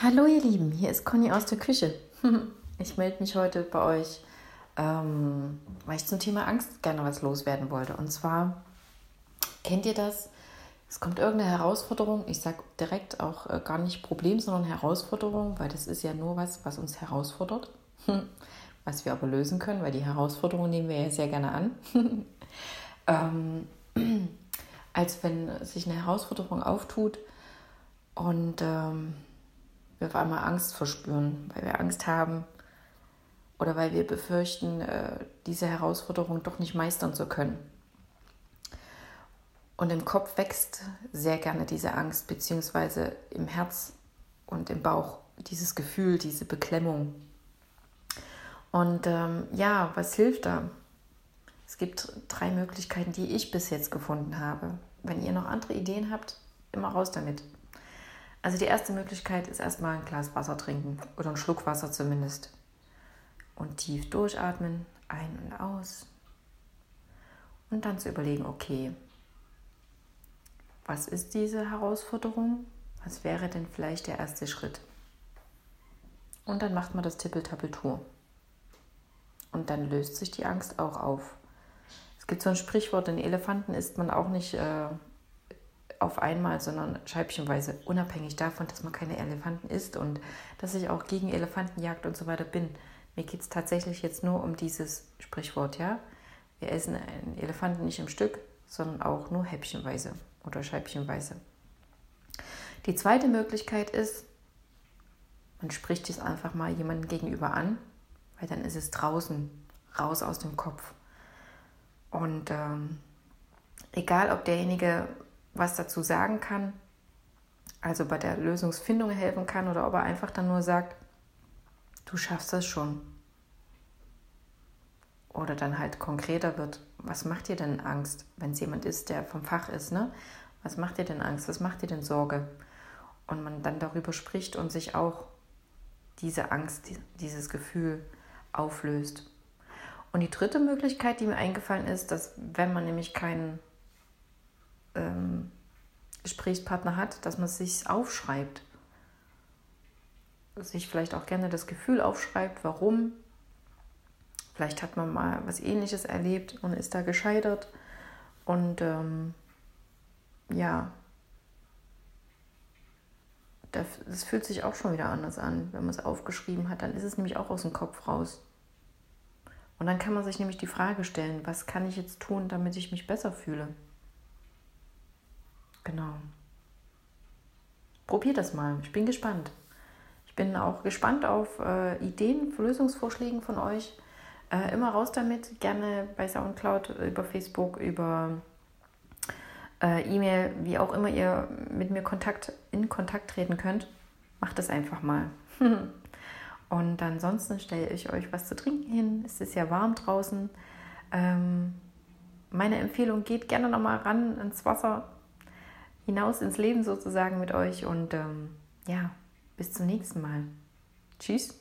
Hallo ihr Lieben, hier ist Conny aus der Küche. Ich melde mich heute bei euch, ähm, weil ich zum Thema Angst gerne was loswerden wollte. Und zwar, kennt ihr das? Es kommt irgendeine Herausforderung, ich sage direkt auch äh, gar nicht Problem, sondern Herausforderung, weil das ist ja nur was, was uns herausfordert, was wir aber lösen können, weil die Herausforderung nehmen wir ja sehr gerne an. ähm, als wenn sich eine Herausforderung auftut und ähm, wir auf einmal Angst verspüren, weil wir Angst haben oder weil wir befürchten, äh, diese Herausforderung doch nicht meistern zu können. Und im Kopf wächst sehr gerne diese Angst, beziehungsweise im Herz und im Bauch dieses Gefühl, diese Beklemmung. Und ähm, ja, was hilft da? Es gibt drei Möglichkeiten, die ich bis jetzt gefunden habe. Wenn ihr noch andere Ideen habt, immer raus damit. Also die erste Möglichkeit ist erstmal ein Glas Wasser trinken oder einen Schluck Wasser zumindest. Und tief durchatmen, ein und aus. Und dann zu überlegen, okay, was ist diese Herausforderung? Was wäre denn vielleicht der erste Schritt? Und dann macht man das Tippeltappeltour. Und dann löst sich die Angst auch auf. Es gibt so ein Sprichwort, den Elefanten isst man auch nicht äh, auf einmal, sondern scheibchenweise, unabhängig davon, dass man keine Elefanten isst und dass ich auch gegen Elefantenjagd und so weiter bin. Mir geht es tatsächlich jetzt nur um dieses Sprichwort, ja. Wir essen einen Elefanten nicht im Stück, sondern auch nur häppchenweise oder scheibchenweise. Die zweite Möglichkeit ist, man spricht es einfach mal jemandem gegenüber an, weil dann ist es draußen, raus aus dem Kopf. Und ähm, egal, ob derjenige was dazu sagen kann, also bei der Lösungsfindung helfen kann oder ob er einfach dann nur sagt, du schaffst das schon. Oder dann halt konkreter wird, was macht dir denn Angst, wenn es jemand ist, der vom Fach ist, ne? Was macht dir denn Angst? Was macht dir denn Sorge? Und man dann darüber spricht und sich auch diese Angst, dieses Gefühl auflöst. Und die dritte Möglichkeit, die mir eingefallen ist, dass wenn man nämlich keinen ähm, Gesprächspartner hat, dass man es sich aufschreibt. Sich vielleicht auch gerne das Gefühl aufschreibt, warum. Vielleicht hat man mal was Ähnliches erlebt und ist da gescheitert. Und ähm, ja, das fühlt sich auch schon wieder anders an, wenn man es aufgeschrieben hat. Dann ist es nämlich auch aus dem Kopf raus. Und dann kann man sich nämlich die Frage stellen, was kann ich jetzt tun, damit ich mich besser fühle? Genau. Probiert das mal. Ich bin gespannt. Ich bin auch gespannt auf äh, Ideen, Lösungsvorschläge von euch. Äh, immer raus damit. Gerne bei Soundcloud, über Facebook, über äh, E-Mail, wie auch immer ihr mit mir Kontakt, in Kontakt treten könnt. Macht das einfach mal. Und ansonsten stelle ich euch was zu trinken hin. Es ist ja warm draußen. Ähm, meine Empfehlung, geht gerne nochmal ran ins Wasser hinaus ins Leben sozusagen mit euch und ähm, ja, bis zum nächsten Mal. Tschüss.